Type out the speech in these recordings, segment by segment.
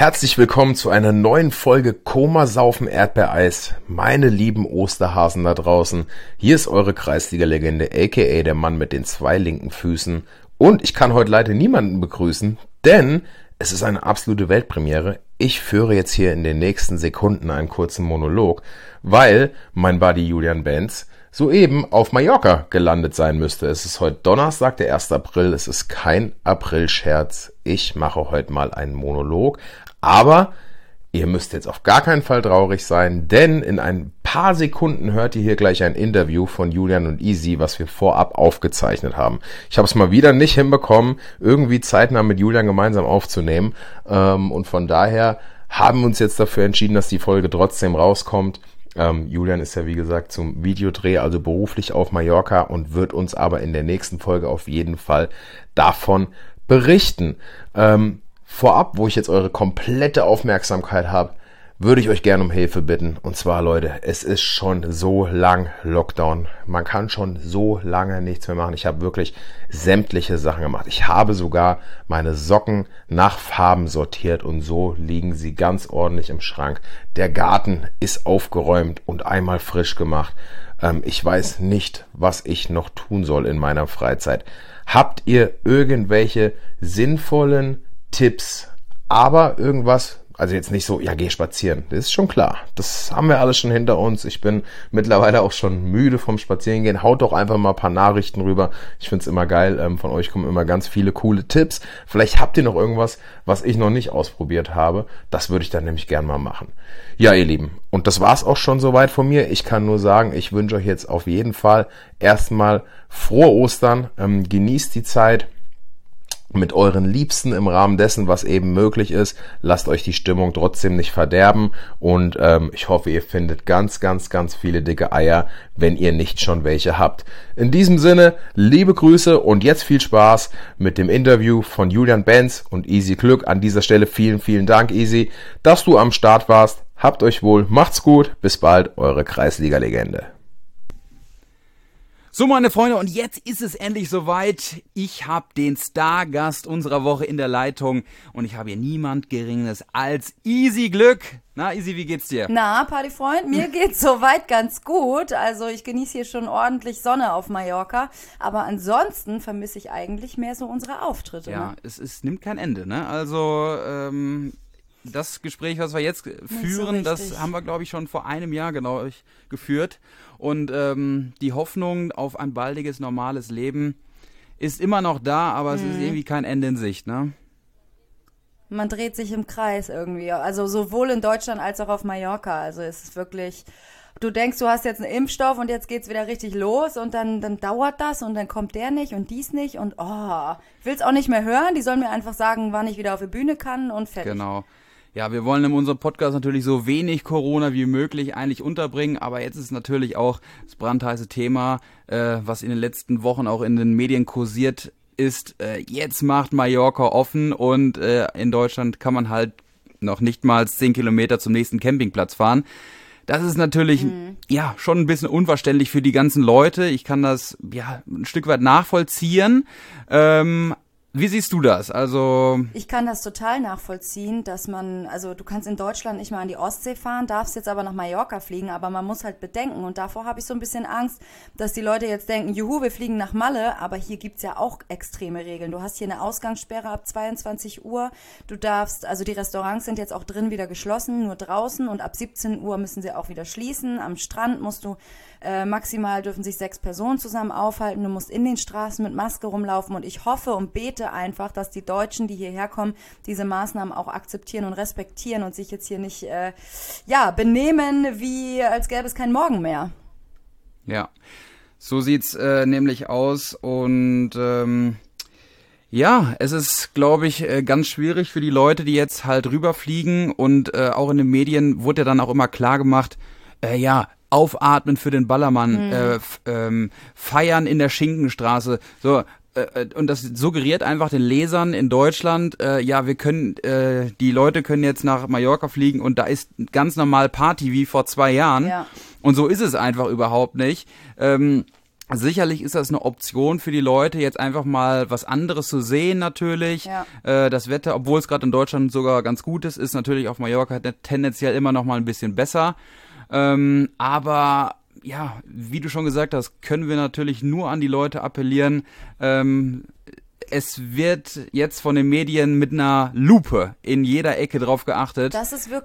Herzlich willkommen zu einer neuen Folge Komasaufen Erdbeereis. Meine lieben Osterhasen da draußen. Hier ist eure Kreisliga-Legende, aka der Mann mit den zwei linken Füßen. Und ich kann heute leider niemanden begrüßen, denn es ist eine absolute Weltpremiere. Ich führe jetzt hier in den nächsten Sekunden einen kurzen Monolog, weil mein Buddy Julian Benz soeben auf Mallorca gelandet sein müsste. Es ist heute Donnerstag, der 1. April. Es ist kein Aprilscherz. Ich mache heute mal einen Monolog. Aber ihr müsst jetzt auf gar keinen Fall traurig sein, denn in ein paar Sekunden hört ihr hier gleich ein Interview von Julian und Easy, was wir vorab aufgezeichnet haben. Ich habe es mal wieder nicht hinbekommen, irgendwie zeitnah mit Julian gemeinsam aufzunehmen. Ähm, und von daher haben wir uns jetzt dafür entschieden, dass die Folge trotzdem rauskommt. Ähm, Julian ist ja wie gesagt zum Videodreh, also beruflich auf Mallorca und wird uns aber in der nächsten Folge auf jeden Fall davon berichten. Ähm, vorab, wo ich jetzt eure komplette Aufmerksamkeit habe, würde ich euch gerne um Hilfe bitten. Und zwar, Leute, es ist schon so lang Lockdown. Man kann schon so lange nichts mehr machen. Ich habe wirklich sämtliche Sachen gemacht. Ich habe sogar meine Socken nach Farben sortiert und so liegen sie ganz ordentlich im Schrank. Der Garten ist aufgeräumt und einmal frisch gemacht. Ähm, ich weiß nicht, was ich noch tun soll in meiner Freizeit. Habt ihr irgendwelche sinnvollen Tipps, aber irgendwas, also jetzt nicht so, ja, geh spazieren. Das ist schon klar. Das haben wir alles schon hinter uns. Ich bin mittlerweile auch schon müde vom Spazierengehen. Haut doch einfach mal ein paar Nachrichten rüber. Ich find's immer geil. Ähm, von euch kommen immer ganz viele coole Tipps. Vielleicht habt ihr noch irgendwas, was ich noch nicht ausprobiert habe. Das würde ich dann nämlich gern mal machen. Ja, ihr Lieben. Und das war's auch schon soweit von mir. Ich kann nur sagen, ich wünsche euch jetzt auf jeden Fall erstmal frohe Ostern. Ähm, genießt die Zeit mit euren Liebsten im Rahmen dessen, was eben möglich ist. Lasst euch die Stimmung trotzdem nicht verderben und ähm, ich hoffe, ihr findet ganz, ganz, ganz viele dicke Eier, wenn ihr nicht schon welche habt. In diesem Sinne, liebe Grüße und jetzt viel Spaß mit dem Interview von Julian Benz und Easy Glück. An dieser Stelle vielen, vielen Dank, Easy, dass du am Start warst. Habt euch wohl, macht's gut, bis bald, eure Kreisliga-Legende. So, meine Freunde, und jetzt ist es endlich soweit. Ich habe den Stargast unserer Woche in der Leitung und ich habe hier niemand Geringeres als Easy Glück. Na, Easy, wie geht's dir? Na, Partyfreund, mir geht's soweit ganz gut. Also ich genieße hier schon ordentlich Sonne auf Mallorca. Aber ansonsten vermisse ich eigentlich mehr so unsere Auftritte. Ja, ne? es, es nimmt kein Ende, ne? Also, ähm, das Gespräch, was wir jetzt führen, so das haben wir, glaube ich, schon vor einem Jahr genau geführt. Und ähm, die Hoffnung auf ein baldiges, normales Leben ist immer noch da, aber es ist Mhm. irgendwie kein Ende in Sicht, ne? Man dreht sich im Kreis irgendwie. Also sowohl in Deutschland als auch auf Mallorca. Also es ist wirklich. Du denkst, du hast jetzt einen Impfstoff und jetzt geht's wieder richtig los und dann, dann dauert das und dann kommt der nicht und dies nicht und oh, ich will's auch nicht mehr hören. Die sollen mir einfach sagen, wann ich wieder auf die Bühne kann und fertig. Genau. Ja, wir wollen in unserem Podcast natürlich so wenig Corona wie möglich eigentlich unterbringen, aber jetzt ist natürlich auch das brandheiße Thema, äh, was in den letzten Wochen auch in den Medien kursiert ist. Äh, jetzt macht Mallorca offen und äh, in Deutschland kann man halt noch nicht mal 10 Kilometer zum nächsten Campingplatz fahren. Das ist natürlich, ja, schon ein bisschen unverständlich für die ganzen Leute. Ich kann das, ja, ein Stück weit nachvollziehen. Ähm, wie siehst du das? Also, Ich kann das total nachvollziehen, dass man, also du kannst in Deutschland nicht mal an die Ostsee fahren, darfst jetzt aber nach Mallorca fliegen, aber man muss halt bedenken und davor habe ich so ein bisschen Angst, dass die Leute jetzt denken, juhu, wir fliegen nach Malle, aber hier gibt's ja auch extreme Regeln. Du hast hier eine Ausgangssperre ab 22 Uhr, du darfst, also die Restaurants sind jetzt auch drin wieder geschlossen, nur draußen und ab 17 Uhr müssen sie auch wieder schließen. Am Strand musst du äh, maximal dürfen sich sechs Personen zusammen aufhalten. Du musst in den Straßen mit Maske rumlaufen und ich hoffe und bete einfach, dass die Deutschen, die hierher kommen, diese Maßnahmen auch akzeptieren und respektieren und sich jetzt hier nicht äh, ja benehmen, wie als gäbe es keinen Morgen mehr. Ja, so sieht's äh, nämlich aus und ähm, ja, es ist, glaube ich, äh, ganz schwierig für die Leute, die jetzt halt rüberfliegen und äh, auch in den Medien wurde ja dann auch immer klar gemacht, äh, ja, aufatmen für den Ballermann, äh, f- ähm, feiern in der Schinkenstraße, so äh, äh, und das suggeriert einfach den Lesern in Deutschland, äh, ja, wir können, äh, die Leute können jetzt nach Mallorca fliegen und da ist ganz normal Party wie vor zwei Jahren. Ja. Und so ist es einfach überhaupt nicht. Ähm, Sicherlich ist das eine Option für die Leute, jetzt einfach mal was anderes zu sehen natürlich. Ja. Äh, das Wetter, obwohl es gerade in Deutschland sogar ganz gut ist, ist natürlich auf Mallorca tendenziell immer noch mal ein bisschen besser. Ähm, aber ja, wie du schon gesagt hast, können wir natürlich nur an die Leute appellieren. Ähm, es wird jetzt von den Medien mit einer Lupe in jeder Ecke drauf geachtet,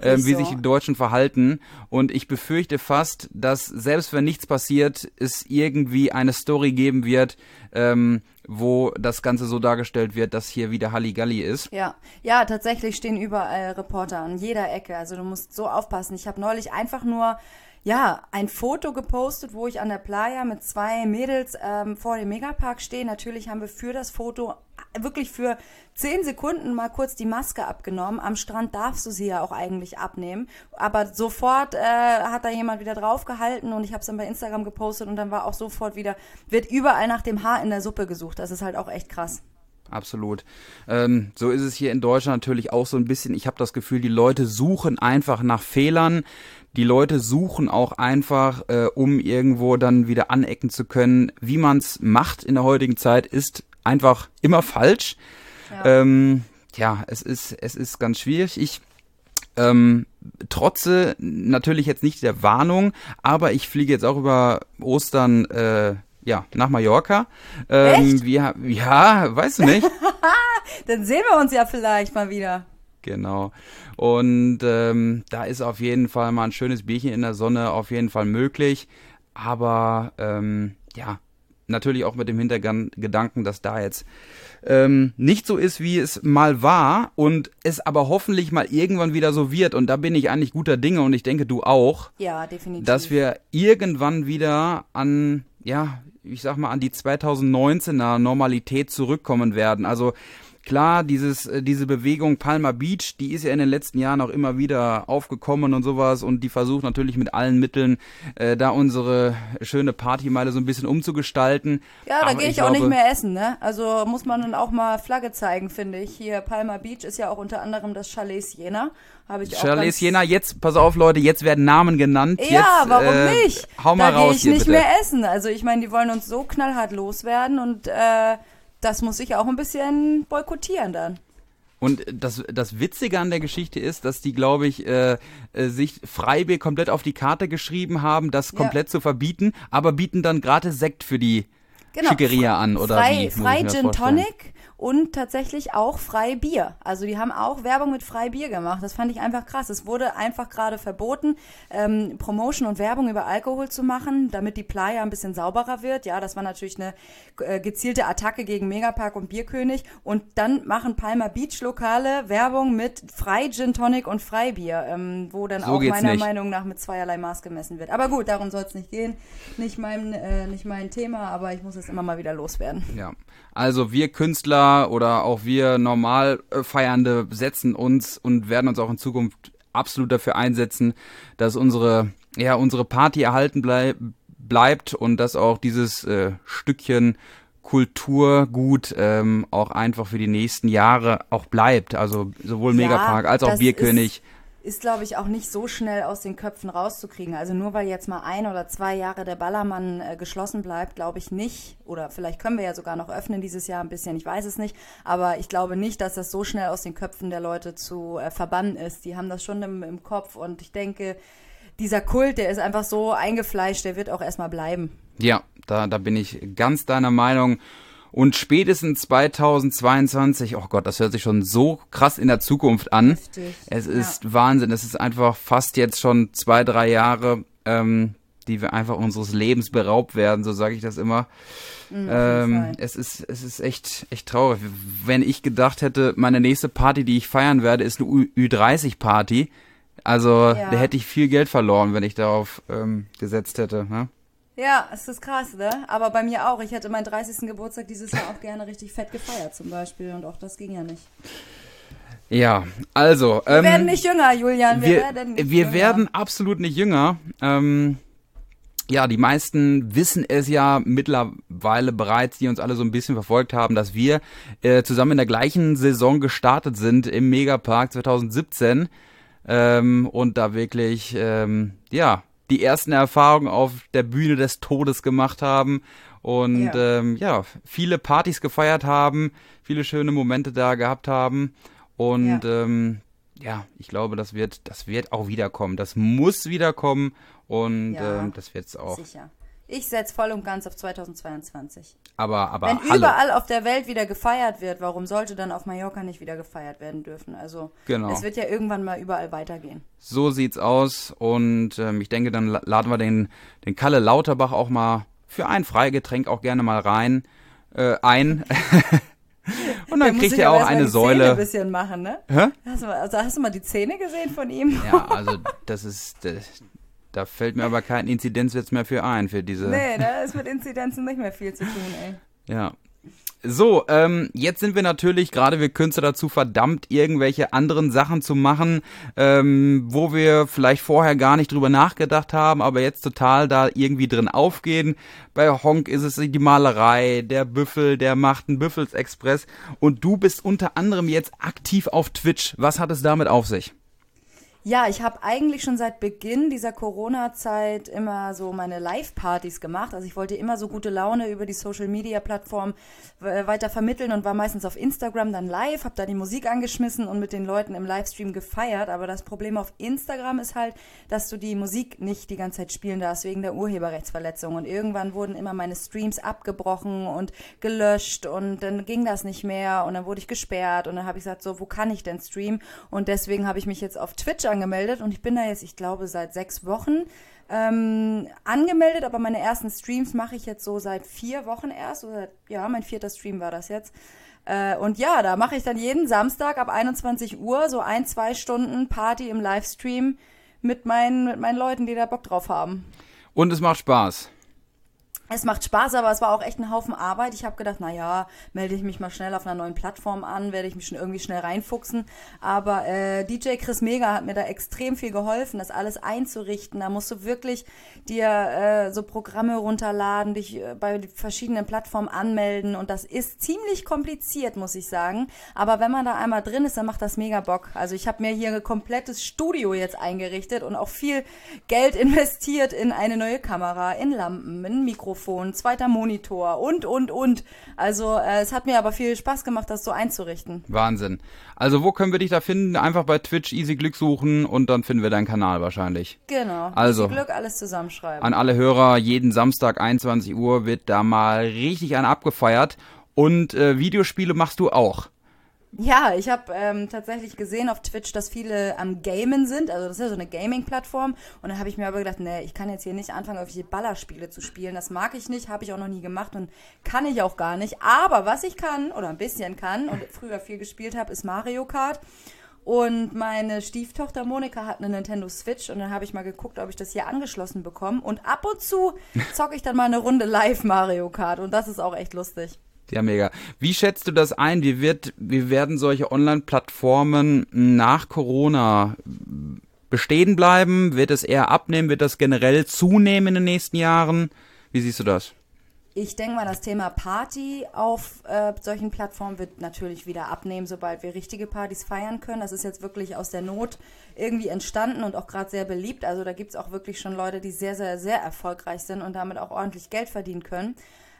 ähm, wie so. sich die Deutschen verhalten. Und ich befürchte fast, dass selbst wenn nichts passiert, es irgendwie eine Story geben wird, ähm, wo das Ganze so dargestellt wird, dass hier wieder Halligalli ist. Ja, ja, tatsächlich stehen überall Reporter an jeder Ecke. Also du musst so aufpassen. Ich habe neulich einfach nur ja ein Foto gepostet, wo ich an der Playa mit zwei Mädels ähm, vor dem Megapark stehe. Natürlich haben wir für das Foto wirklich für zehn Sekunden mal kurz die Maske abgenommen. Am Strand darfst du sie ja auch eigentlich abnehmen, aber sofort äh, hat da jemand wieder draufgehalten und ich habe es dann bei Instagram gepostet und dann war auch sofort wieder wird überall nach dem Haar in der Suppe gesucht. Das ist halt auch echt krass. Absolut. Ähm, so ist es hier in Deutschland natürlich auch so ein bisschen. Ich habe das Gefühl, die Leute suchen einfach nach Fehlern. Die Leute suchen auch einfach, äh, um irgendwo dann wieder anecken zu können. Wie man es macht in der heutigen Zeit, ist einfach immer falsch. Ja, ähm, ja es, ist, es ist ganz schwierig. Ich ähm, trotze natürlich jetzt nicht der Warnung, aber ich fliege jetzt auch über Ostern äh, ja, nach Mallorca. Ähm, Echt? Wir, ja, weißt du nicht? Dann sehen wir uns ja vielleicht mal wieder. Genau. Und ähm, da ist auf jeden Fall mal ein schönes Bierchen in der Sonne auf jeden Fall möglich. Aber ähm, ja, natürlich auch mit dem Hintergedanken, dass da jetzt ähm, nicht so ist, wie es mal war und es aber hoffentlich mal irgendwann wieder so wird. Und da bin ich eigentlich guter Dinge und ich denke, du auch. Ja, definitiv. Dass wir irgendwann wieder an, ja, ich sag mal, an die 2019er Normalität zurückkommen werden. Also klar, dieses, äh, diese Bewegung Palma Beach, die ist ja in den letzten Jahren auch immer wieder aufgekommen und sowas und die versucht natürlich mit allen Mitteln äh, da unsere schöne Partymeile so ein bisschen umzugestalten. Ja, da gehe ich, ich auch nicht glaube- mehr essen, ne? Also muss man dann auch mal Flagge zeigen, finde ich. Hier Palma Beach ist ja auch unter anderem das Chalet Siena. Habe ich auch Chalet ganz- Siena, jetzt, pass auf Leute, jetzt werden Namen genannt. Ja, jetzt, warum äh, nicht? Hau mal da gehe raus ich hier, nicht bitte. mehr essen. Also ich meine, die wollen uns so knallhart loswerden und äh, das muss ich auch ein bisschen boykottieren dann. Und das, das Witzige an der Geschichte ist, dass die, glaube ich, äh, äh, sich Freibier komplett auf die Karte geschrieben haben, das Ja. komplett zu verbieten, aber bieten dann gratis Sekt für die Schickeria an, oder frei, wie? Frei Gin? Tonic und tatsächlich auch frei Bier. Also die haben auch Werbung mit frei Bier gemacht. Das fand ich einfach krass. Es wurde einfach gerade verboten, ähm, Promotion und Werbung über Alkohol zu machen, damit die Playa ein bisschen sauberer wird. Ja, das war natürlich eine äh, gezielte Attacke gegen Megapark und Bierkönig. Und dann machen Palma Beach Lokale Werbung mit frei Gin Tonic und Freibier, ähm, wo dann So auch meiner nicht. Meinung nach mit zweierlei Maß gemessen wird. Aber gut, darum soll es nicht gehen. Nicht mein, äh, nicht mein Thema, aber ich muss es immer mal wieder loswerden. Ja, also wir Künstler oder auch wir normal äh, Feiernde setzen uns und werden uns auch in Zukunft absolut dafür einsetzen, dass unsere ja unsere Party erhalten blei bleibt und dass auch dieses äh, Stückchen Kulturgut ähm, auch einfach für die nächsten Jahre auch bleibt. Also sowohl Ja, Megapark als auch Bierkönig. Ist, glaube ich, auch nicht so schnell aus den Köpfen rauszukriegen. Also nur weil jetzt mal ein oder zwei Jahre der Ballermann äh, geschlossen bleibt, glaube ich nicht. Oder vielleicht können wir ja sogar noch öffnen dieses Jahr ein bisschen, ich weiß es nicht. Aber ich glaube nicht, dass das so schnell aus den Köpfen der Leute zu äh, verbannen ist. Die haben das schon im, im Kopf und ich denke, dieser Kult, der ist einfach so eingefleischt, der wird auch erstmal bleiben. Ja, da, da bin ich ganz deiner Meinung. Und spätestens 2022, oh Gott, das hört sich schon so krass in der Zukunft an. Heftig, Es ja. ist Wahnsinn. Es ist einfach fast jetzt schon zwei, drei Jahre, ähm, die wir einfach unseres Lebens beraubt werden, so sage ich das immer. Mhm, ähm, es ist, es ist echt, echt traurig. Wenn ich gedacht hätte, meine nächste Party, die ich feiern werde, ist eine Ü- Ü30-Party. Also Ja. da hätte ich viel Geld verloren, wenn ich darauf ähm, gesetzt hätte. Ne? Ja, es ist krass, ne? Aber bei mir auch. Ich hätte meinen 30. Geburtstag dieses Jahr auch gerne richtig fett gefeiert zum Beispiel. Und auch das ging ja nicht. Ja, also. Wir ähm, werden nicht jünger, Julian. Wir, wir, werden nicht wir jünger. werden absolut nicht jünger. Ähm, ja, die meisten wissen es ja mittlerweile bereits, die uns alle so ein bisschen verfolgt haben, dass wir äh, zusammen in der gleichen Saison gestartet sind im Megapark 2017 ähm, und da wirklich, ähm, ja, die ersten Erfahrungen auf der Bühne des Todes gemacht haben und Ja. ähm, ja, viele Partys gefeiert haben, viele schöne Momente da gehabt haben und Ja. ähm, ja, ich glaube, das wird, das wird auch wiederkommen. Das muss wiederkommen und Ja. ähm, das wird's auch. Sicher. Ich setze voll und ganz auf 2022. Aber, aber Wenn hallo. überall auf der Welt wieder gefeiert wird, warum sollte dann auf Mallorca nicht wieder gefeiert werden dürfen? Also Genau. es wird ja irgendwann mal überall weitergehen. So sieht's aus und ähm, ich denke, dann la- laden wir den, den Kalle Lauterbach auch mal für ein Freigetränk auch gerne mal rein, äh, ein. und dann muss kriegt er auch eine die Zähne Säule. ein bisschen machen, ne? Hä? Hast du, mal- also hast du mal die Zähne gesehen von ihm? Ja, also das ist, das, da fällt mir aber kein Inzidenzwitz mehr für ein, für diese. Nee, da ist mit Inzidenzen nicht mehr viel zu tun, ey. Ja. So, ähm, jetzt sind wir natürlich, gerade wir Künstler dazu verdammt, irgendwelche anderen Sachen zu machen, ähm, wo wir vielleicht vorher gar nicht drüber nachgedacht haben, aber jetzt total da irgendwie drin aufgehen. Bei Honk ist es die Malerei, der Büffel, der macht einen Büffelsexpress und du bist unter anderem jetzt aktiv auf Twitch. Was hat es damit auf sich? Ja, ich habe eigentlich schon seit Beginn dieser Corona-Zeit immer so meine Live-Partys gemacht. Also ich wollte immer so gute Laune über die Social-Media-Plattform äh, weiter vermitteln und war meistens auf Instagram dann live, habe da die Musik angeschmissen und mit den Leuten im Livestream gefeiert. Aber das Problem auf Instagram ist halt, dass du die Musik nicht die ganze Zeit spielen darfst wegen der Urheberrechtsverletzung. Und irgendwann wurden immer meine Streams abgebrochen und gelöscht und dann ging das nicht mehr und dann wurde ich gesperrt und dann habe ich gesagt, so, wo kann ich denn streamen? Und deswegen habe ich mich jetzt auf Twitch angemeldet und ich bin da jetzt, ich glaube, seit sechs Wochen ähm, angemeldet, aber meine ersten Streams mache ich jetzt so seit vier Wochen erst. So ja, mein vierter Stream war das jetzt. Äh, und ja, da mache ich dann jeden Samstag ab 21 Uhr so ein, zwei Stunden Party im Livestream mit meinen, mit meinen Leuten, die da Bock drauf haben. Und es macht Spaß. Es macht Spaß, aber es war auch echt ein Haufen Arbeit. Ich habe gedacht, na ja, melde ich mich mal schnell auf einer neuen Plattform an, werde ich mich schon irgendwie schnell reinfuchsen. Aber äh, DJ Chris Mega hat mir da extrem viel geholfen, das alles einzurichten. Da musst du wirklich dir äh, so Programme runterladen, dich äh, bei verschiedenen Plattformen anmelden und das ist ziemlich kompliziert, muss ich sagen. Aber wenn man da einmal drin ist, dann macht das mega Bock. Also ich habe mir hier ein komplettes Studio jetzt eingerichtet und auch viel Geld investiert in eine neue Kamera, in Lampen, in ein Mikrofon, zweiter Monitor und, und, und. Also äh, es hat mir aber viel Spaß gemacht, das so einzurichten. Wahnsinn. Also wo können wir dich da finden? Einfach bei Twitch Easy Glück suchen und dann finden wir deinen Kanal wahrscheinlich. Genau. Also. Viel Glück, alles zusammenschreiben. An alle Hörer, jeden Samstag 21 Uhr wird da mal richtig ein abgefeiert. Und äh, Videospiele machst du auch. Ja, ich habe ähm, tatsächlich gesehen auf Twitch, dass viele am Gamen sind. Also das ist ja so eine Gaming-Plattform. Und dann habe ich mir aber gedacht, nee, ich kann jetzt hier nicht anfangen, irgendwelche Ballerspiele zu spielen. Das mag ich nicht, habe ich auch noch nie gemacht und kann ich auch gar nicht. Aber was ich kann oder ein bisschen kann und früher viel gespielt habe, ist Mario Kart. Und meine Stieftochter Monika hat eine Nintendo Switch und dann habe ich mal geguckt, ob ich das hier angeschlossen bekomme. Und ab und zu zocke ich dann mal eine Runde live Mario Kart und das ist auch echt lustig. Ja, mega. Wie schätzt du das ein? Wie wird, wie werden solche Online-Plattformen nach Corona bestehen bleiben? Wird es eher abnehmen? Wird das generell zunehmen in den nächsten Jahren? Wie siehst du das? Ich denke mal, das Thema Party auf äh, solchen Plattformen wird natürlich wieder abnehmen, sobald wir richtige Partys feiern können. Das ist jetzt wirklich aus der Not irgendwie entstanden und auch gerade sehr beliebt. Also da gibt's auch wirklich schon Leute, die sehr, sehr, sehr erfolgreich sind und damit auch ordentlich Geld verdienen können.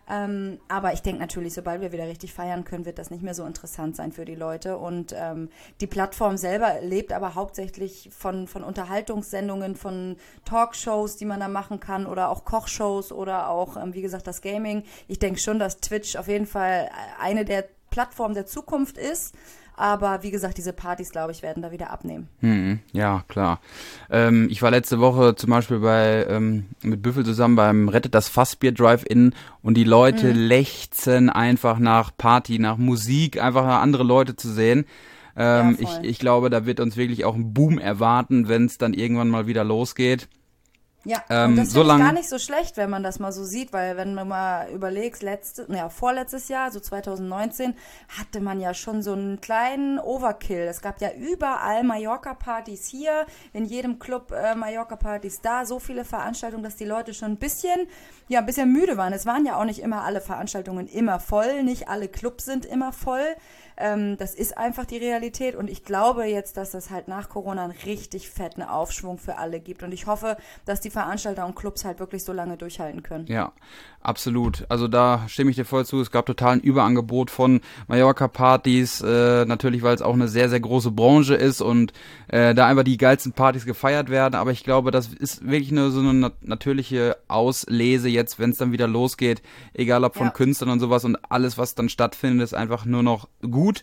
Ähm, aber ich denke natürlich, sobald wir wieder richtig feiern können, wird das nicht mehr so interessant sein für die Leute. Und ähm, die Plattform selber lebt aber hauptsächlich von, von Unterhaltungssendungen, von Talkshows, die man da machen kann oder auch Kochshows oder auch, ähm, wie gesagt, das Gaming. Ich denke schon, dass Twitch auf jeden Fall eine der Plattformen der Zukunft ist. Aber wie gesagt, diese Partys, glaube ich, werden da wieder abnehmen. Hm, ja, klar. Ähm, ich war letzte Woche zum Beispiel bei ähm, mit Büffel zusammen beim Rettet das Fassbier Drive-In und die Leute lechzen einfach nach Party, nach Musik, einfach nach andere Leute zu sehen. Ähm, Ja, ich, ich glaube, da wird uns wirklich auch ein Boom erwarten, wenn es dann irgendwann mal wieder losgeht. Ja, Ähm, und das lang- gar nicht so schlecht, wenn man das mal so sieht, weil wenn man mal überlegst, letzte, ja, vorletztes Jahr, so 2019, hatte man ja schon so einen kleinen Overkill. Es gab ja überall Mallorca-Partys hier, in jedem Club äh, Mallorca-Partys da, so viele Veranstaltungen, dass die Leute schon ein bisschen, ja, ein bisschen müde waren. Es waren ja auch nicht immer alle Veranstaltungen immer voll, nicht alle Clubs sind immer voll. Ähm, das ist einfach die Realität und ich glaube jetzt, dass das halt nach Corona einen richtig fetten Aufschwung für alle gibt und ich hoffe, dass die Veranstalter und Clubs halt wirklich so lange durchhalten können. Ja, absolut. Also da stimme ich dir voll zu. Es gab total ein Überangebot von Mallorca-Partys, äh, natürlich, weil es auch eine sehr, sehr große Branche ist und äh, da einfach die geilsten Partys gefeiert werden. Aber ich glaube, das ist wirklich eine so eine nat natürliche Auslese jetzt, wenn es dann wieder losgeht, egal ob von Ja. Künstlern und sowas und alles, was dann stattfindet, ist einfach nur noch gut.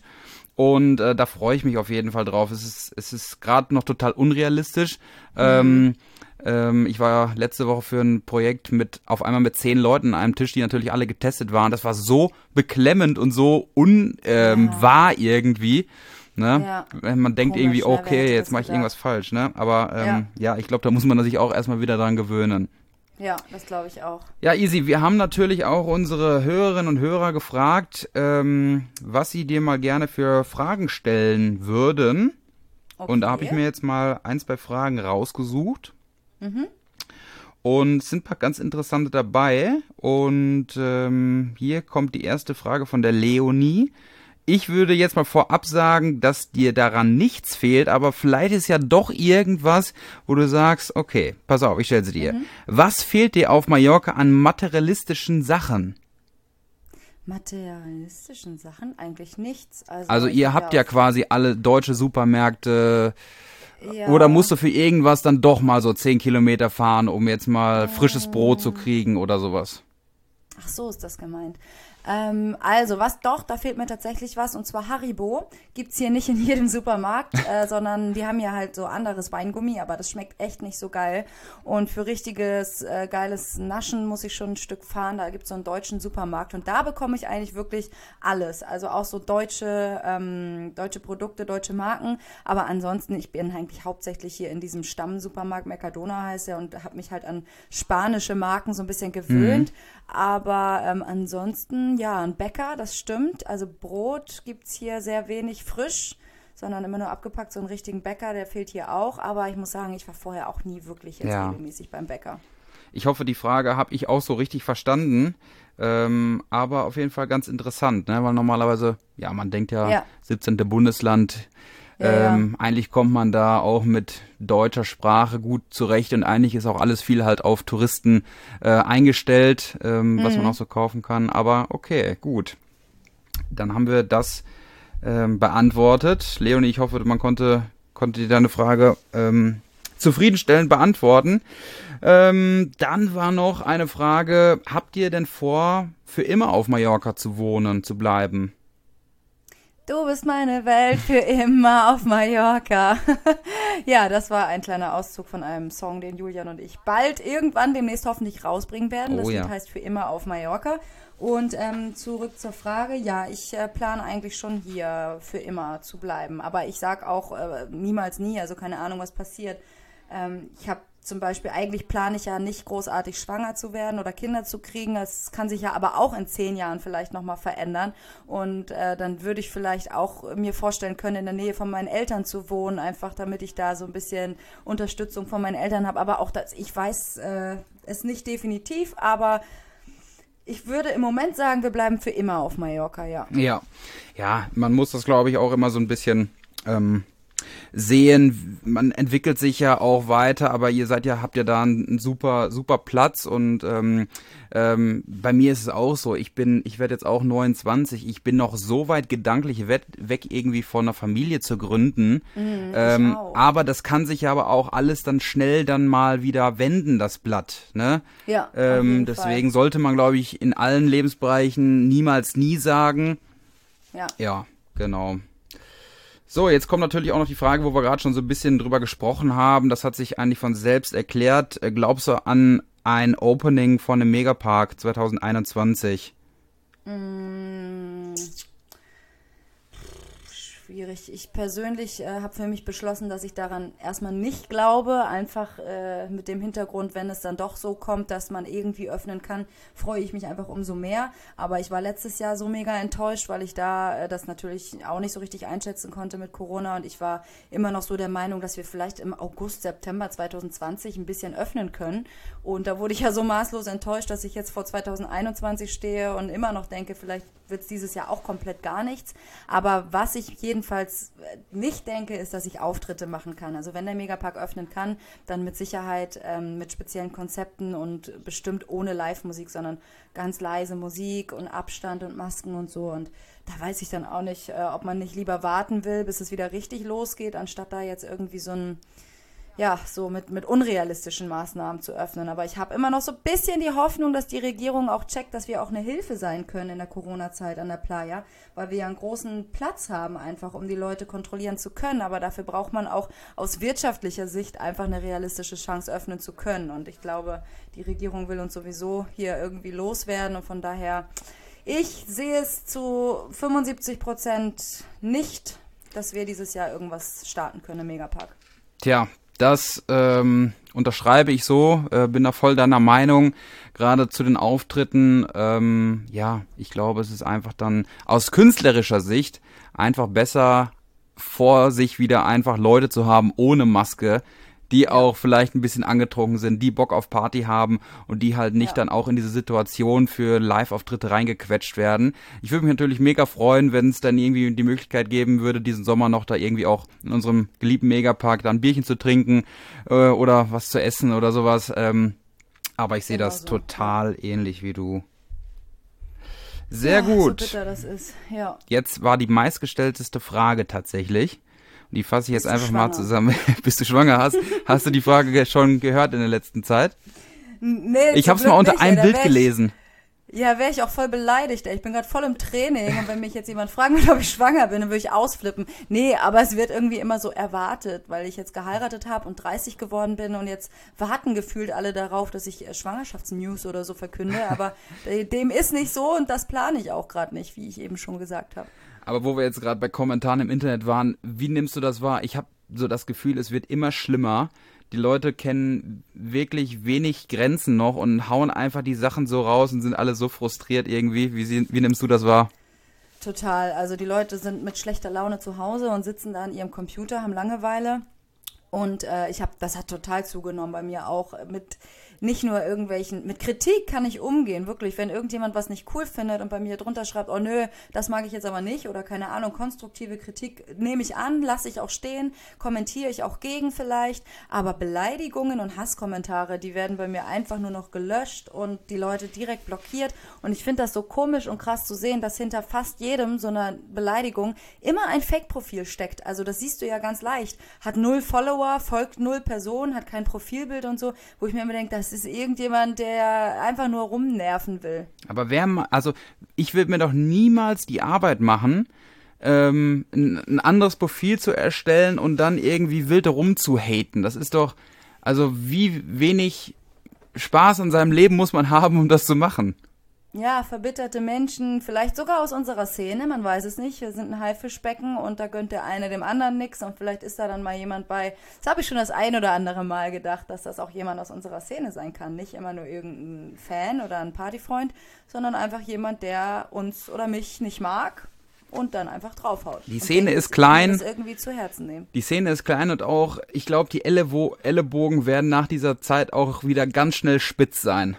Und äh, da freue ich mich auf jeden Fall drauf. Es ist, es ist gerade noch total unrealistisch. Ähm, ähm, ich war letzte Woche für ein Projekt mit auf einmal mit zehn Leuten an einem Tisch, die natürlich alle getestet waren. Das war so beklemmend und so unwahr ähm, Ja. irgendwie. Ne? Ja. Man denkt Komisch, irgendwie, ne, okay, jetzt mache ich irgendwas falsch, ne? Aber ähm, ja. ich glaube, da muss man sich auch erstmal wieder dran gewöhnen. Ja, das glaube ich auch. Ja, Easy, wir haben natürlich auch unsere Hörerinnen und Hörer gefragt, ähm, was sie dir mal gerne für Fragen stellen würden. Okay. Und da habe ich mir jetzt mal ein, zwei Fragen rausgesucht. Mhm. Und es sind ein paar ganz interessante dabei. Und ähm, hier kommt die erste Frage von der Leonie. Ich würde jetzt mal vorab sagen, dass dir daran nichts fehlt, aber vielleicht ist ja doch irgendwas, wo du sagst, okay, pass auf, ich stelle sie dir. Mhm. Was fehlt dir auf Mallorca an materialistischen Sachen? Materialistischen Sachen eigentlich nichts. Also, Also ihr habt ja quasi alle deutsche Supermärkte, ja, Oder musst du für irgendwas dann doch mal so 10 Kilometer fahren, um jetzt mal frisches Brot zu kriegen oder sowas? Ach so ist das gemeint. Ähm, also, was doch, da fehlt mir tatsächlich was, und zwar Haribo. Gibt's hier nicht in jedem Supermarkt, äh, sondern die haben ja halt so anderes Weingummi, aber das schmeckt echt nicht so geil. Und für richtiges, äh, geiles Naschen muss ich schon ein Stück fahren. Da gibt's so einen deutschen Supermarkt und da bekomme ich eigentlich wirklich alles. Also auch so deutsche, ähm, deutsche Produkte, deutsche Marken. Aber ansonsten, ich bin eigentlich hauptsächlich hier in diesem Stammsupermarkt, Mercadona heißt er, und habe mich halt an spanische Marken so ein bisschen gewöhnt. Aber ähm, ansonsten, ja, ein Bäcker, das stimmt. Also Brot gibt's hier sehr wenig frisch, sondern immer nur abgepackt. So einen richtigen Bäcker, der fehlt hier auch. Aber ich muss sagen, ich war vorher auch nie wirklich jetzt Ja. regelmäßig beim Bäcker. Ich hoffe, die Frage habe ich auch so richtig verstanden. Ähm, aber auf jeden Fall ganz interessant, ne? weil normalerweise, ja, man denkt ja, Ja. 17. Bundesland, Ja, ähm, eigentlich kommt man da auch mit deutscher Sprache gut zurecht und eigentlich ist auch alles viel halt auf Touristen äh, eingestellt, ähm, was Mhm. man auch so kaufen kann. Aber okay, gut. Dann haben wir das ähm, beantwortet. Leonie, ich hoffe, man konnte, konnte dir deine Frage ähm, zufriedenstellend beantworten. Ähm, dann war noch eine Frage, habt ihr denn vor, für immer auf Mallorca zu wohnen, zu bleiben? Du bist meine Welt für immer auf Mallorca. ja, das war ein kleiner Auszug von einem Song, den Julian und ich bald irgendwann demnächst hoffentlich rausbringen werden. Das Oh ja. Lied heißt für immer auf Mallorca. Und ähm, zurück zur Frage, ja, ich äh, plane eigentlich schon hier für immer zu bleiben. Aber ich sag auch äh, niemals nie, also keine Ahnung, was passiert. Ähm, ich habe zum Beispiel, eigentlich plane ich ja nicht großartig schwanger zu werden oder Kinder zu kriegen. Das kann sich ja aber auch in zehn Jahren vielleicht nochmal verändern. Und äh, dann würde ich vielleicht auch mir vorstellen können, in der Nähe von meinen Eltern zu wohnen, einfach damit ich da so ein bisschen Unterstützung von meinen Eltern habe. Aber auch das, ich weiß äh, es nicht definitiv, aber ich würde im Moment sagen, wir bleiben für immer auf Mallorca, ja. Ja, ja, man muss das, glaube ich, auch immer so ein bisschen ähm, sehen. Man entwickelt sich ja auch weiter, aber ihr seid ja, habt ja da einen, super, super Platz und ähm, ähm, bei mir ist es auch so. Ich bin, ich werde jetzt auch 29. Ich bin noch so weit gedanklich weg, weg irgendwie von einer Familie zu gründen. ähm, auch. aber das kann sich aber auch alles dann schnell dann mal wieder wenden, das Blatt. Ne? Ja, Ähm, deswegen sollte man, glaube ich, in allen Lebensbereichen niemals nie sagen. Fall. Ja. Ja, genau. So, jetzt kommt natürlich auch noch die Frage, wo wir gerade schon so ein bisschen drüber gesprochen haben. Das hat sich eigentlich von selbst erklärt. Äh, Glaubst du an ein Opening von einem Megapark 2021? Mm, schwierig. Ich persönlich äh, habe für mich beschlossen, dass ich daran erstmal nicht glaube. Einfach äh, mit dem Hintergrund, wenn es dann doch so kommt, dass man irgendwie öffnen kann, freue ich mich einfach umso mehr. Aber ich war letztes Jahr so mega enttäuscht, weil ich da äh, das natürlich auch nicht so richtig einschätzen konnte mit Corona. Und ich war immer noch so der Meinung, dass wir vielleicht im August, September 2020 ein bisschen öffnen können. Und da wurde ich ja so maßlos enttäuscht, dass ich jetzt vor 2021 stehe und immer noch denke, vielleicht wird es dieses Jahr auch komplett gar nichts. Aber was ich jedenfalls nicht denke, ist, dass ich Auftritte machen kann. Also wenn der Megapark öffnen kann, dann mit Sicherheit ähm, mit speziellen Konzepten und bestimmt ohne Live-Musik, sondern ganz leise Musik und Abstand und Masken und so. Und da weiß ich dann auch nicht, äh, ob man nicht lieber warten will, bis es wieder richtig losgeht, anstatt da jetzt irgendwie so ein ja, so mit, mit unrealistischen Maßnahmen zu öffnen. Aber ich habe immer noch so ein bisschen die Hoffnung, dass die Regierung auch checkt, dass wir auch eine Hilfe sein können in der Corona-Zeit an der Playa, weil wir ja einen großen Platz haben, einfach um die Leute kontrollieren zu können. Aber dafür braucht man auch aus wirtschaftlicher Sicht einfach eine realistische Chance öffnen zu können. Und ich glaube, die Regierung will uns sowieso hier irgendwie loswerden. Und von daher, ich sehe es zu 75 Prozent nicht, dass wir dieses Jahr irgendwas starten können im Megapark. Tja, das ähm, unterschreibe ich so, äh, bin da voll deiner Meinung. Gerade zu den Auftritten, ähm, ja, ich glaube, es ist einfach dann aus künstlerischer Sicht einfach besser vor sich wieder einfach Leute zu haben ohne Maske, die auch vielleicht ein bisschen angetrunken sind, die Bock auf Party haben und die halt nicht ja. dann auch in diese Situation für Live-Auftritte reingequetscht werden. Ich würde mich natürlich mega freuen, wenn es dann irgendwie die Möglichkeit geben würde, diesen Sommer noch da irgendwie auch in unserem geliebten Megapark da ein Bierchen zu trinken äh, oder was zu essen oder sowas. Ähm, aber ich sehe genau das so. total ähnlich wie du. Sehr ja, gut. So bitter das ist. Ja. Jetzt war die meistgestellteste Frage tatsächlich. Die fasse ich jetzt einfach schwanger? mal zusammen. Bist du schwanger? Hast, hast du die Frage schon gehört in der letzten Zeit? Nee, ich habe es mal unter nicht, einem Bild gelesen. Ja, wäre ich auch voll beleidigt. Ey. Ich bin gerade voll im Training und wenn mich jetzt jemand fragen würde, ob ich schwanger bin, dann würde ich ausflippen. Nee, aber es wird irgendwie immer so erwartet, weil ich jetzt geheiratet habe und 30 geworden bin und jetzt warten gefühlt alle darauf, dass ich äh, Schwangerschaftsnews oder so verkünde. Aber dem ist nicht so und das plane ich auch gerade nicht, wie ich eben schon gesagt habe. Aber wo wir jetzt gerade bei Kommentaren im Internet waren, wie nimmst du das wahr? Ich habe so das Gefühl, es wird immer schlimmer. Die Leute kennen wirklich wenig Grenzen noch und hauen einfach die Sachen so raus und sind alle so frustriert irgendwie. Wie, sie, wie nimmst du das wahr? Total. Also die Leute sind mit schlechter Laune zu Hause und sitzen da an ihrem Computer, haben Langeweile. Und äh, ich habe, das hat total zugenommen bei mir auch mit nicht nur irgendwelchen, mit Kritik kann ich umgehen, wirklich. Wenn irgendjemand was nicht cool findet und bei mir drunter schreibt, oh nö, das mag ich jetzt aber nicht oder keine Ahnung, konstruktive Kritik nehme ich an, lasse ich auch stehen, kommentiere ich auch gegen vielleicht, aber Beleidigungen und Hasskommentare, die werden bei mir einfach nur noch gelöscht und die Leute direkt blockiert und ich finde das so komisch und krass zu sehen, dass hinter fast jedem so einer Beleidigung immer ein Fake-Profil steckt. Also das siehst du ja ganz leicht. Hat null Follower, folgt null Personen, hat kein Profilbild und so, wo ich mir immer denke, das ist irgendjemand, der einfach nur rumnerven will. Aber wer, also ich würde mir doch niemals die Arbeit machen, ähm, ein anderes Profil zu erstellen und dann irgendwie wild rumzuhaten. Das ist doch, also wie wenig Spaß in seinem Leben muss man haben, um das zu machen ja, verbitterte Menschen, vielleicht sogar aus unserer Szene, man weiß es nicht. Wir sind ein Haifischbecken und da gönnt der eine dem anderen nix und vielleicht ist da dann mal jemand bei. Das habe ich schon das ein oder andere Mal gedacht, dass das auch jemand aus unserer Szene sein kann. Nicht immer nur irgendein Fan oder ein Partyfreund, sondern einfach jemand, der uns oder mich nicht mag und dann einfach draufhaut. Die Szene ist klein. irgendwie zu Herzen nehmen. Die Szene ist klein und auch, ich glaube, die Ellenbogen werden nach dieser Zeit auch wieder ganz schnell spitz sein.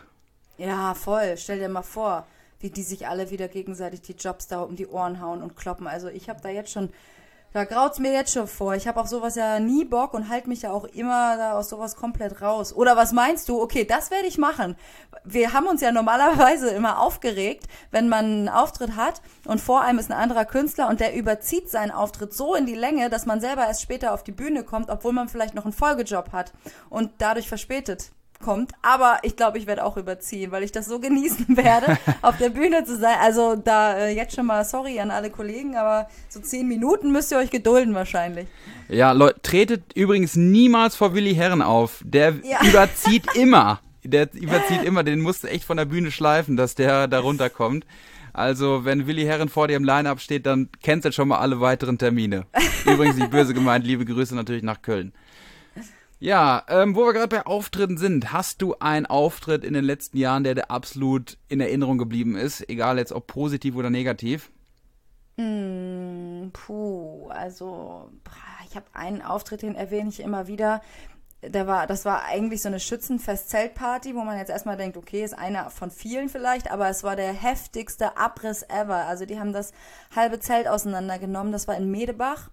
Ja, voll. Stell dir mal vor, wie die sich alle wieder gegenseitig die Jobs da um die Ohren hauen und kloppen. Also ich habe da jetzt schon, da graut's mir jetzt schon vor. Ich habe auf sowas ja nie Bock und halte mich ja auch immer da aus sowas komplett raus. Oder was meinst du? Okay, das werde ich machen. Wir haben uns ja normalerweise immer aufgeregt, wenn man einen Auftritt hat und vor einem ist ein anderer Künstler und der überzieht seinen Auftritt so in die Länge, dass man selber erst später auf die Bühne kommt, obwohl man vielleicht noch einen Folgejob hat und dadurch verspätet kommt. Aber ich glaube, ich werde auch überziehen, weil ich das so genießen werde, auf der Bühne zu sein. Also da äh, jetzt schon mal sorry an alle Kollegen, aber so zehn Minuten müsst ihr euch gedulden wahrscheinlich. Ja, Leute, tretet übrigens niemals vor Willi Herren auf. Der ja. überzieht immer. Der überzieht immer, den musst du echt von der Bühne schleifen, dass der da runterkommt. Also, wenn Willi Herren vor dir im Line-Up steht, dann cancelt schon mal alle weiteren Termine. Übrigens nicht böse gemeint, liebe Grüße natürlich nach Köln. Ja, ähm, wo wir gerade bei Auftritten sind, hast du einen Auftritt in den letzten Jahren, der dir absolut in Erinnerung geblieben ist, egal jetzt ob positiv oder negativ? Mm, puh, also ich habe einen Auftritt, den erwähne ich immer wieder. Der war, das war eigentlich so eine Schützenfest-Zeltparty, wo man jetzt erstmal denkt, okay, ist einer von vielen vielleicht, aber es war der heftigste Abriss ever. Also die haben das halbe Zelt auseinandergenommen. Das war in Medebach.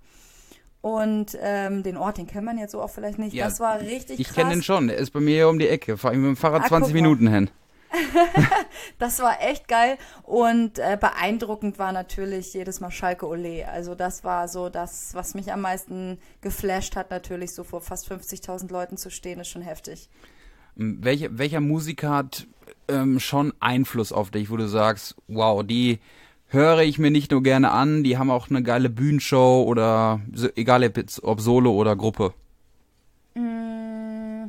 Und ähm, den Ort, den kennt man jetzt so auch vielleicht nicht. Ja, das war richtig ich kenne den schon, der ist bei mir hier um die Ecke. Fahre ich mit dem Fahrrad ah, 20 Minuten hin. das war echt geil und äh, beeindruckend war natürlich jedes Mal Schalke Ole. Also das war so das, was mich am meisten geflasht hat, natürlich so vor fast 50.000 Leuten zu stehen, ist schon heftig. Welche, welcher Musiker hat ähm, schon Einfluss auf dich, wo du sagst, wow, die höre ich mir nicht nur gerne an, die haben auch eine geile Bühnenshow oder egal ob Solo oder Gruppe. Mm,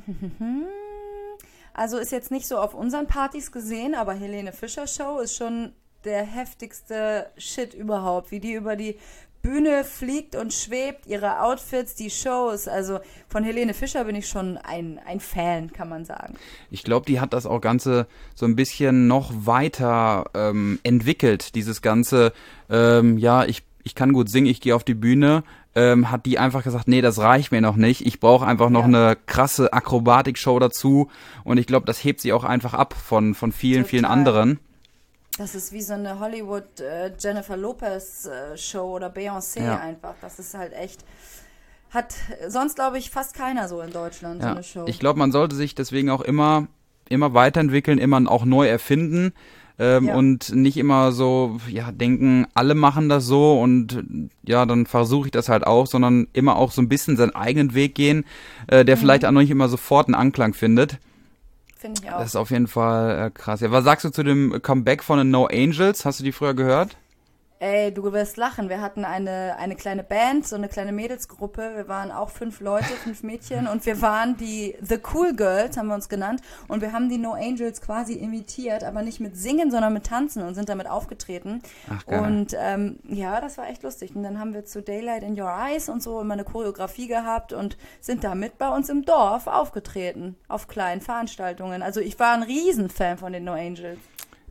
also ist jetzt nicht so auf unseren Partys gesehen, aber Helene Fischer Show ist schon der heftigste Shit überhaupt, wie die über die Bühne fliegt und schwebt, ihre Outfits, die Shows. Also von Helene Fischer bin ich schon ein, ein Fan, kann man sagen. Ich glaube, die hat das auch Ganze so ein bisschen noch weiter ähm, entwickelt. Dieses Ganze, ähm, ja, ich, ich kann gut singen, ich gehe auf die Bühne. Ähm, hat die einfach gesagt, nee, das reicht mir noch nicht. Ich brauche einfach noch ja. eine krasse Akrobatik-Show dazu. Und ich glaube, das hebt sie auch einfach ab von, von vielen, Total. vielen anderen. Das ist wie so eine Hollywood äh, Jennifer Lopez äh, Show oder Beyoncé ja. einfach. Das ist halt echt hat sonst glaube ich fast keiner so in Deutschland ja. so eine Show. Ich glaube, man sollte sich deswegen auch immer immer weiterentwickeln, immer auch neu erfinden. Ähm, ja. und nicht immer so, ja, denken, alle machen das so und ja, dann versuche ich das halt auch, sondern immer auch so ein bisschen seinen eigenen Weg gehen, äh, der mhm. vielleicht auch noch nicht immer sofort einen Anklang findet. Finde ich auch. Das ist auf jeden Fall äh, krass. Ja, was sagst du zu dem Comeback von den No Angels? Hast du die früher gehört? Ey, du wirst lachen. Wir hatten eine, eine kleine Band, so eine kleine Mädelsgruppe. Wir waren auch fünf Leute, fünf Mädchen und wir waren die The Cool Girls, haben wir uns genannt. Und wir haben die No Angels quasi imitiert, aber nicht mit Singen, sondern mit Tanzen und sind damit aufgetreten. Ach, geil. Und ähm, ja, das war echt lustig. Und dann haben wir zu Daylight in Your Eyes und so immer eine Choreografie gehabt und sind damit bei uns im Dorf aufgetreten, auf kleinen Veranstaltungen. Also ich war ein Riesenfan von den No Angels.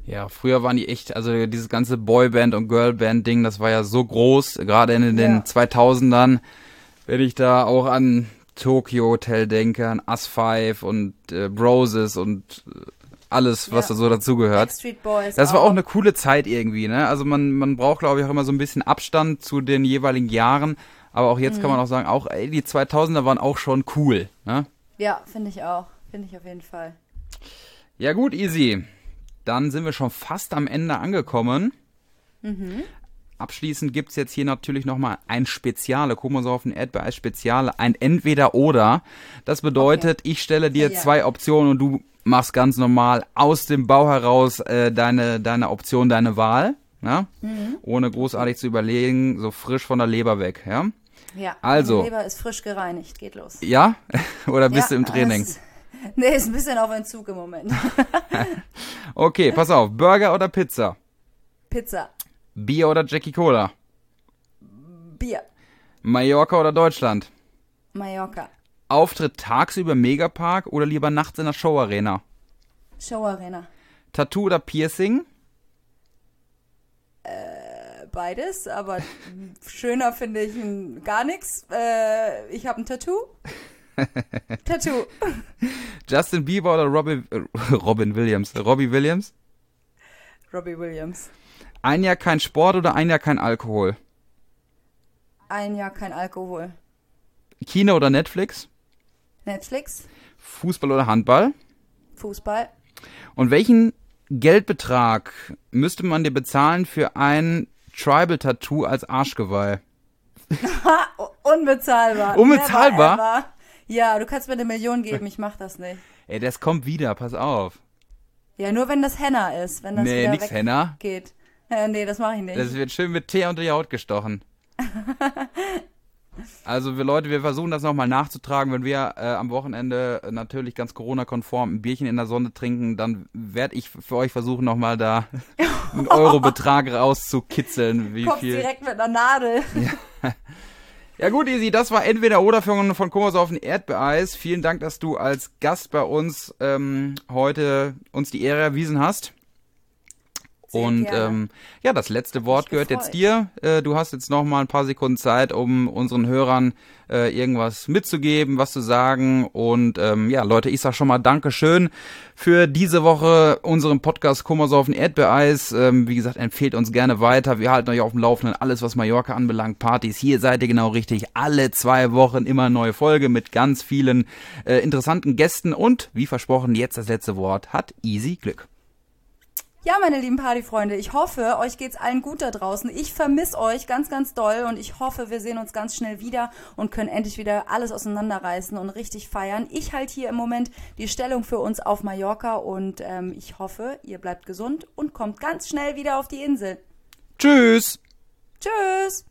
Ja, früher waren die echt, also dieses ganze Boyband und Girlband-Ding, das war ja so groß, gerade in den ja. 2000ern, wenn ich da auch an Tokyo Hotel denke, an Us Five und äh, Broses und äh, alles, was ja. da so dazugehört. Backstreet Boys. Das war auch eine coole Zeit irgendwie, ne? Also man, man braucht, glaube ich, auch immer so ein bisschen Abstand zu den jeweiligen Jahren. Aber auch jetzt mhm. kann man auch sagen, auch ey, die 2000er waren auch schon cool, ne? Ja, finde ich auch. Finde ich auf jeden Fall. Ja gut, easy. Dann sind wir schon fast am Ende angekommen. Mhm. Abschließend gibt es jetzt hier natürlich nochmal ein Speziale, Komasaufen Erdbeereis Speziale, ein Entweder-Oder. Das bedeutet, okay. ich stelle dir ja, ja. zwei Optionen und du machst ganz normal aus dem Bau heraus äh, deine, deine Option, deine Wahl. Ja? Mhm. Ohne großartig zu überlegen, so frisch von der Leber weg. Ja, ja also, die Leber ist frisch gereinigt, geht los. Ja? Oder bist ja, du im Training? Nee, ist ein bisschen auf Entzug im Moment. okay, pass auf. Burger oder Pizza? Pizza. Bier oder Jackie Cola? Bier. Mallorca oder Deutschland? Mallorca. Auftritt tagsüber Megapark oder lieber nachts in der Showarena? Showarena. Tattoo oder Piercing? Äh, beides, aber schöner finde ich gar nichts. Äh, ich habe ein Tattoo. Tattoo. Justin Bieber oder Robin, äh, Robin Williams? Robbie Williams? Robbie Williams. Ein Jahr kein Sport oder ein Jahr kein Alkohol? Ein Jahr kein Alkohol. Kino oder Netflix? Netflix. Fußball oder Handball? Fußball. Und welchen Geldbetrag müsste man dir bezahlen für ein Tribal-Tattoo als Arschgeweih? Unbezahlbar. Unbezahlbar? Ja, du kannst mir eine Million geben, ich mach das nicht. Ey, das kommt wieder, pass auf. Ja, nur wenn das Henna ist, wenn das nee, nix Henna. geht. Äh, nee, das mache ich nicht. Das wird schön mit Tee unter die Haut gestochen. Also wir Leute, wir versuchen das nochmal nachzutragen. Wenn wir äh, am Wochenende natürlich ganz Corona-konform ein Bierchen in der Sonne trinken, dann werde ich für euch versuchen, nochmal da einen Eurobetrag rauszukitzeln. Wie Kopf viel. direkt mit einer Nadel. Ja gut, Easy, das war entweder oder von, von Kommers auf ein Erdbeereis. Vielen Dank, dass du als Gast bei uns ähm, heute uns die Ehre erwiesen hast. Sehr Und ähm, ja, das letzte Wort gehört jetzt dir. Äh, du hast jetzt noch mal ein paar Sekunden Zeit, um unseren Hörern äh, irgendwas mitzugeben, was zu sagen. Und ähm, ja, Leute, ich sag schon mal Dankeschön für diese Woche unseren Podcast Kummersaufen Erdbeereis. Ähm, wie gesagt, empfehlt uns gerne weiter. Wir halten euch auf dem Laufenden. Alles, was Mallorca anbelangt, Partys. Hier seid ihr genau richtig. Alle zwei Wochen immer eine neue Folge mit ganz vielen äh, interessanten Gästen. Und wie versprochen, jetzt das letzte Wort hat Easy Glück. Ja, meine lieben Partyfreunde, ich hoffe, euch geht's allen gut da draußen. Ich vermisse euch ganz, ganz doll und ich hoffe, wir sehen uns ganz schnell wieder und können endlich wieder alles auseinanderreißen und richtig feiern. Ich halte hier im Moment die Stellung für uns auf Mallorca und ähm, ich hoffe, ihr bleibt gesund und kommt ganz schnell wieder auf die Insel. Tschüss! Tschüss!